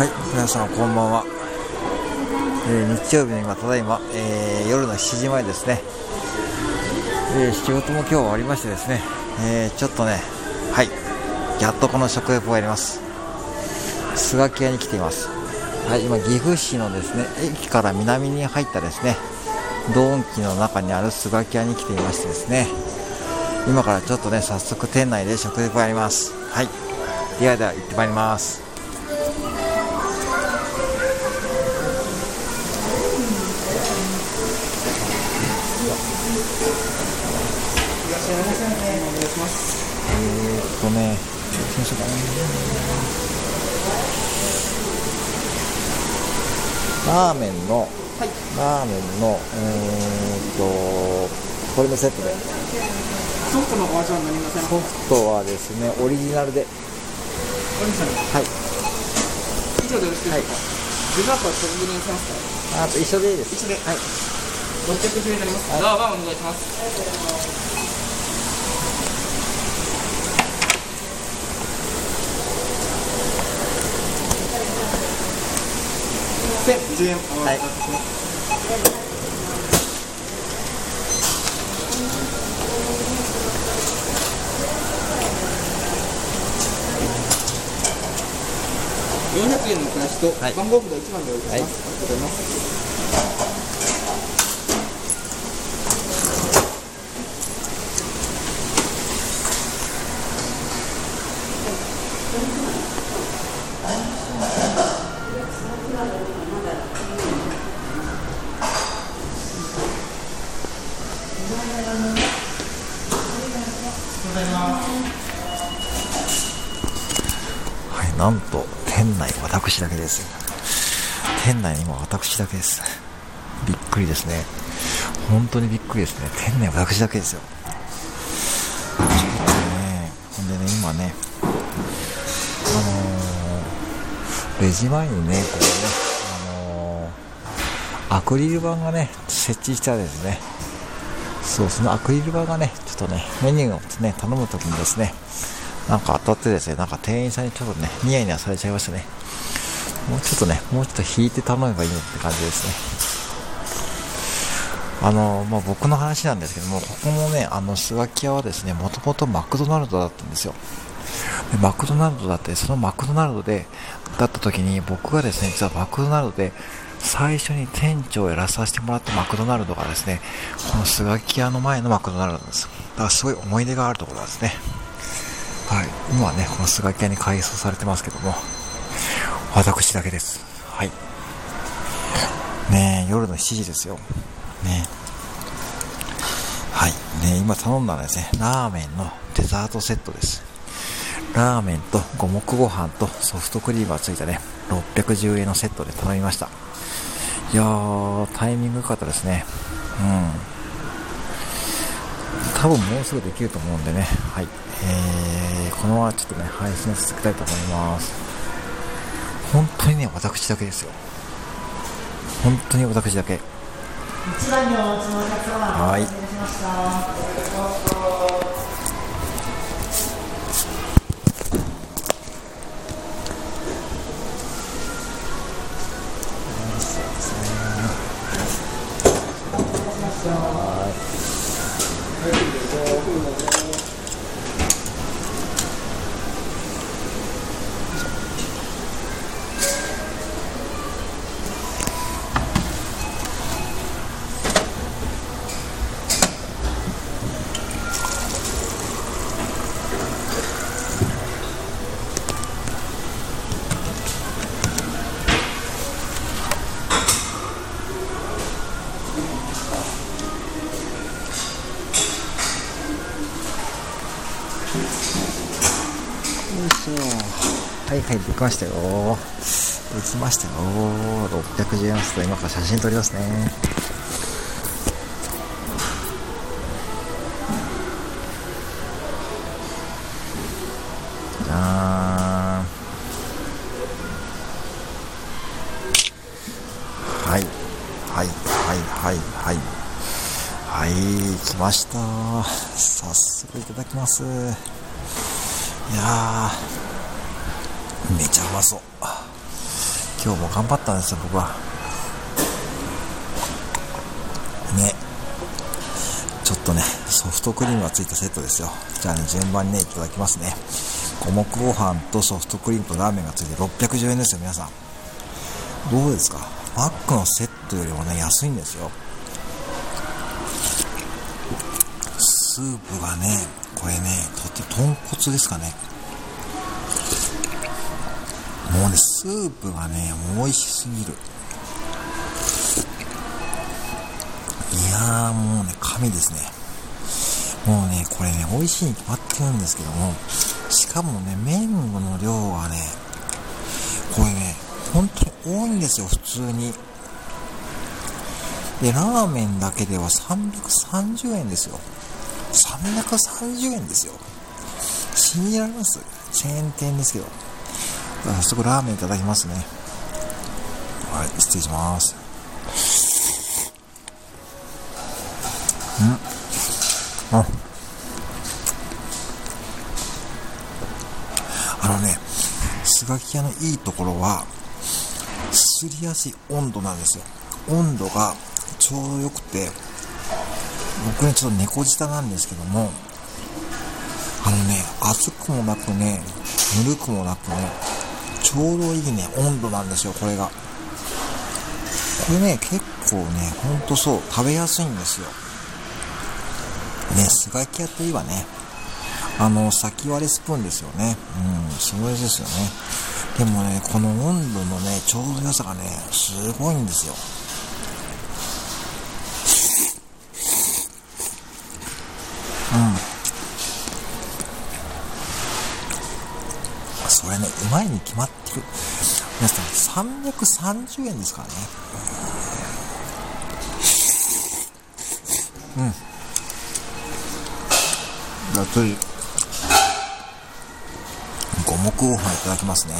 はい、皆さんこんばんは。えー日曜日の今、ただいま、えー夜の7時前ですね。えー仕事も今日終わりましてですね、えちょっとね、はい、やっとこの食レポをやります。スガキ屋に来ています。はい、今、岐阜市のですね、駅から南に入ったですね、ドンキの中にあるスガキ屋に来ていましてですね、今からちょっとね、早速店内で食レポやります。はい。ではでは行ってまいります。しょうかね。ラーメンの、ラーメンの、えーっと、これのセットで。ソフトのお味は何ませんソフトはですね、オリジナルで。はい。以上でよろしいでしょうか、デザートは食事にしますか？あと一緒でいいです。一緒ではい。610円になります、はいラーバーお願いします1010円おはい願い。します、400円の暮らしとはい。番号札1番でお願いします、ありがとうございますはい、なんと、店内私だけです。店内に今私だけです。びっくりですね。本当にびっくりですね。店内私だけですよ。ちょっとね、ほんでね、今ね、あのーレジ前にね、こうね、あのーアクリル板がね、設置したですね、そう、そのアクリル板がね、ちょっとね、メニューをね、頼むときにですね、なんか当たってですね、なんか店員さんにちょっとね、ニヤニヤされちゃいましたね。もうちょっとね、もうちょっと引いて頼めばいいのって感じですね。あの、まあ、僕の話なんですけども、ここもね、あの、スガキ屋はですね、もともとマクドナルドだったんですよ。でマクドナルドだって、そのマクドナルドで、だった時に、僕がですね、実はマクドナルドで、最初に店長をやらさせてもらったマクドナルドがですね、このスガキ屋の前のマクドナルドなんです。だからすごい思い出があるところなんですね。はい、今はね、このスガキ屋に改装されてますけども、私だけです。はい。ね、夜の7時ですよ。ねはい。ね今頼んだのはですね、ラーメンのデザートセットです。ラーメンと五目ご飯とソフトクリームがついたね、610円のセットで頼みました。いやー、タイミング良かったですね。うん。多分もうすぐできると思うんでね、はい。えー、このままちょっとね、配信させていきたいと思います。本当にね、私だけですよ。本当に私だけ。一番にお持ちのお客様、はいきましたよ。できましたよ。610円すと今から写真撮りますね。じゃーん。はい。はい。はい。はい。はい。はい。来ました。早速いただきます。いやめちゃうまそう今日も頑張ったんですよ、僕は。ね。ちょっとね、ソフトクリームがついたセットですよ。じゃあね、順番にね、いただきますね。五目ご飯とソフトクリームとラーメンがついて610円ですよ、皆さん。どうですか？マックのセットよりもね、安いんですよ。スープがね、これね、とて、豚骨ですかね。もうね、スープがね、美味しすぎる。いやーもうね、神ですね。もうね、これね、美味しいに決まってるんですけども、しかもね、麺の量がね、これね、本当に多いんですよ、普通に。で、ラーメンだけでは330円ですよ。330円ですよ。信じられます？チェーン店ですけど。早速ラーメンいただきますね。はい、失礼します。んあ。あのね、スガキ屋のいいところは、すりやすい温度なんですよ。温度がちょうど良くて、僕ね、ちょっと猫舌なんですけども、あのね、熱くもなくね、ぬるくもなくね、ちょうどいいね、温度なんですよ、これが。これね、結構ね、ほんとそう、食べやすいんですよ。ね、スガキ屋といえばね、あの、先割れスプーンですよね。うん、すごいですよね。でもね、この温度のね、ちょうど良さがね、すごいんですよ。うん。それね、うまいに決まってる。皆さん、330円ですからね。うん。じゃあ次、五目ご飯いただきますね。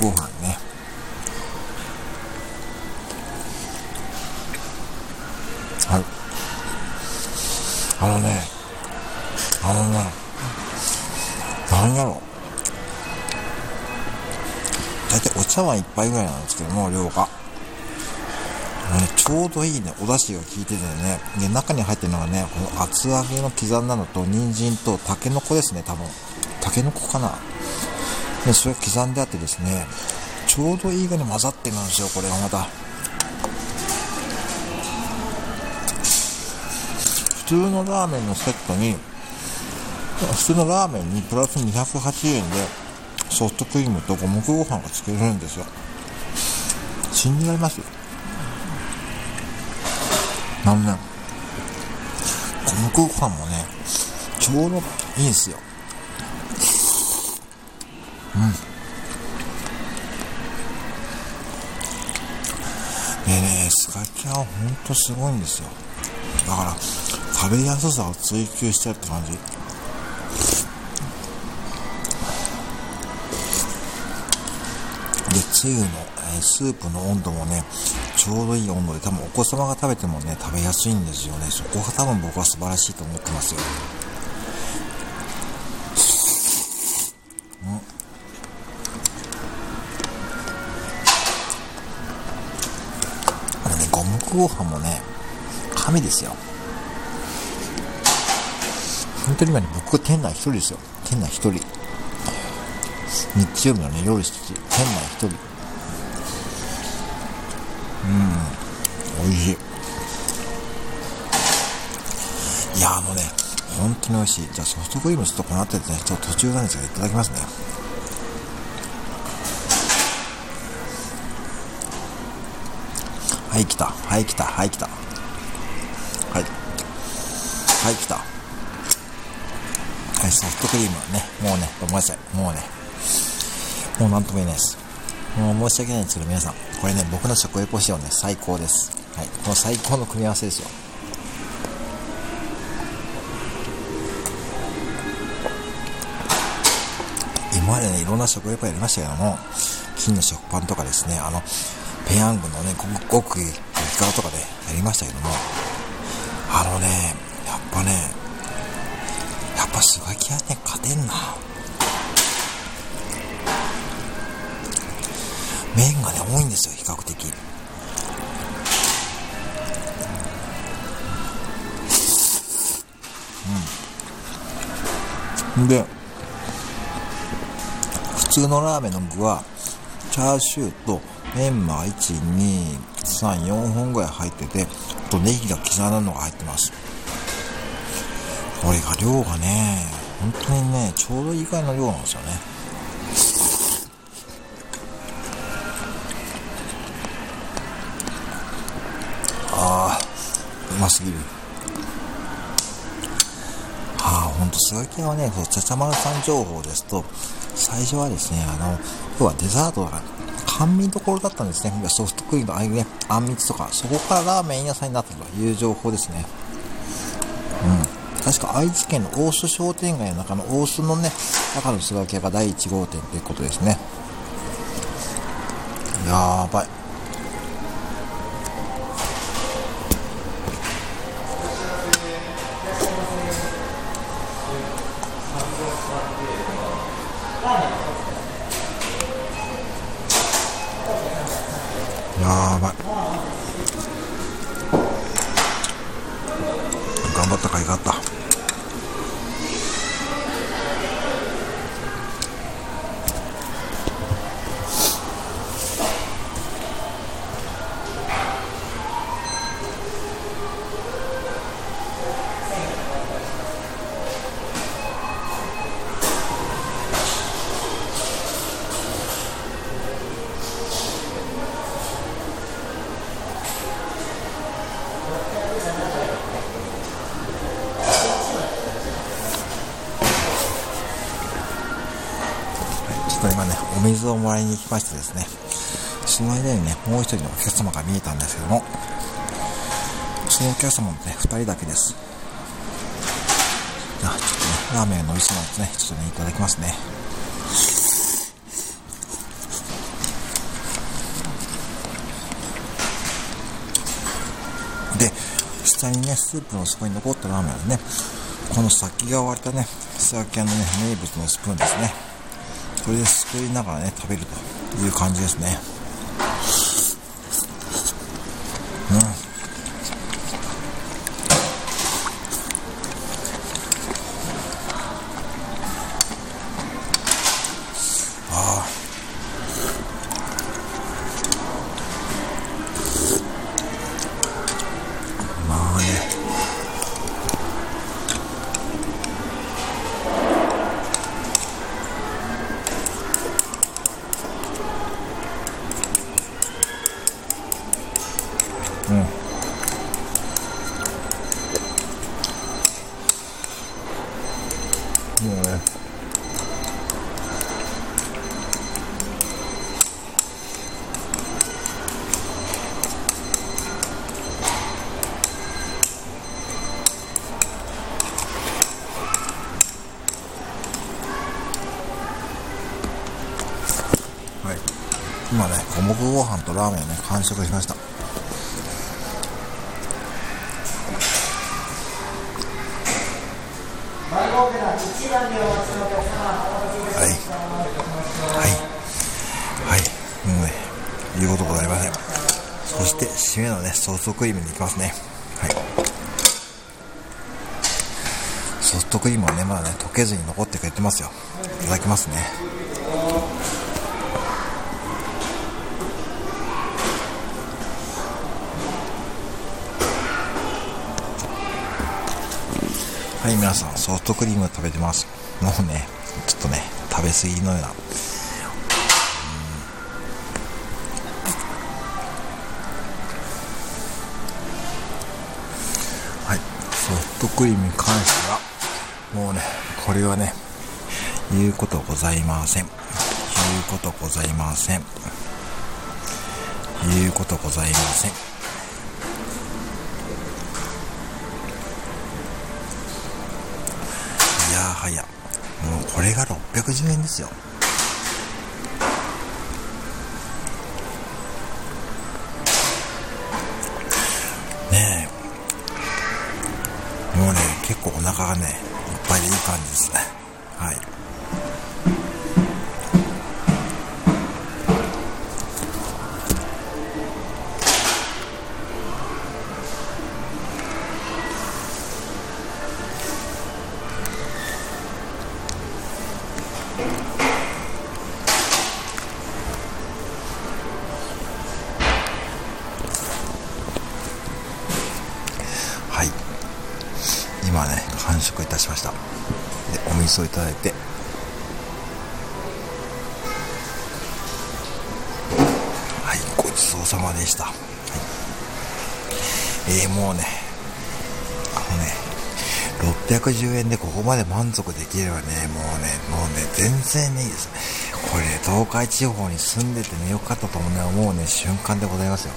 五目ご飯ね。はい。あのね、あのね、なんやろ。だ茶碗一杯ぐらいなんですけども、量が。ね、ちょうどいいね、お出汁が効いててね、で、中に入ってるのがね、この厚揚げの刻んだのと、人参と、タケノコですね、多分。タケノコかな。で、それが刻んであってですね、ちょうどいい具に混ざってるんですよ、これがまた。普通のラーメンのセットに、普通のラーメンにプラス280円で、ソフトクリームと五目ご飯がつけれるんですよ。信じられますなんね、五目ご飯もね、ちょうどいいんですよ。うん。でね、スカキャはほんとすごいんですよ。だから、食べやすさを追求してるって感じ。で、つゆの、えスープの温度もね、ちょうどいい温度で、多分お子様が食べてもね、食べやすいんですよね。そこが多分僕は素晴らしいと思ってますよ。あのね、五目ご飯もね、神ですよ。本当に今ね、僕店内一人ですよ。店内一人。日曜日のね、夜7時、店内一人。本当に美味しい。じゃあソフトクリームちょっとこの後でね、ちょっと途中なんですけど、いただきますね。はい、来た。はい、来た。はい、来た。はい。はい、来た。はい、ソフトクリームね、もうね、ごめんなさい。もうね、もうなんとも言えないです。もう申し訳ないんですけど、皆さん、これね、僕の食レポ仕様ね、最高です。はい、この最高の組み合わせですよ。今までね、いろんな食レポやりましたけども、金の食パンとかですね、あの、ペヤングのね、ごくごく激辛とかでやりましたけども、あのね、やっぱね、やっぱスガキ屋ね、勝てんな。麺がね、多いんですよ、比較的。うん。で、普通のラーメンの具は、チャーシューとメンマ1、2、3、4本ぐらい入ってて、あとネギが刻んだのが入ってます。これが量がね、本当にね、ちょうどいいぐらいの量なんですよね。ああ、うますぎる。ああ、ほんと、スガキ屋はね、そう、ちゃちゃまるさん情報ですと、最初はですね、あの、要はデザートが甘味どころだったんですね。ソフトクリームのああいうね、あんみつとか、そこからラーメン屋さんになったという情報ですね。うん。確か愛知県の大須商店街の中の大須のね、中のスガキ屋が第1号店ということですね。やばい。戦いがあった。お水をもらいに行きましてですね、その間にね、もう一人のお客様が見えたんですけども、そのお客様もね、二人だけです。じゃあ、ちょっとね、ラーメンの美味しそうなやつね、ちょっとね、いただきますね。で、下にね、スープの底に残ったラーメンはね、この先が割れたね、スガキ屋のね、名物のスプーンですね。これですくいながらね、食べるという感じですね。今ね、五目ご飯とラーメンをね、完食しました。はい。はい。はい。もうね、言うことございません。そして、締めのね、ソフトクリームに行きますね。はい。ソフトクリームはね、まだね、溶けずに残ってくれてますよ。いただきますね。はい、皆さん、ソフトクリーム食べてます。もうね、ちょっとね、食べ過ぎのような。はい、ソフトクリームに関しては、もうね、これはね、言うことございません。言うことございません。言うことございません。れが610円ですよ。ねえ。もうね、結構お腹がね、いっぱいでいい感じですね。はい。想いただいて。はいごちそうさまでした、はい、えー、もうねあのね610円でここまで満足できればねもうねもうね全然いいです。これ、東海地方に住んでてねよかったと思うね思うね瞬間でございますよ。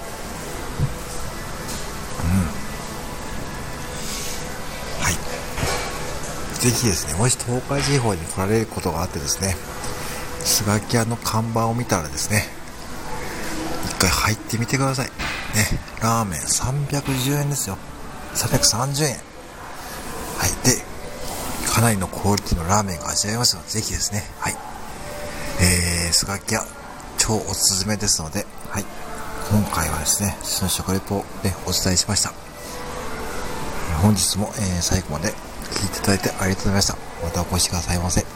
ぜひですねもし東海地方に来られることがあってですねスガキ屋の看板を見たらですね一回入ってみてください。ねラーメン310円ですよ。330円。はいでかなりのクオリティのラーメンが味わえますのでぜひですねはい。えー、スガキ屋超おすすめですのではい。今回はですねその食レポをお伝えしました。本日も、えー、最後まで聞いていただいてありがとうございました。またお越しくださいませ。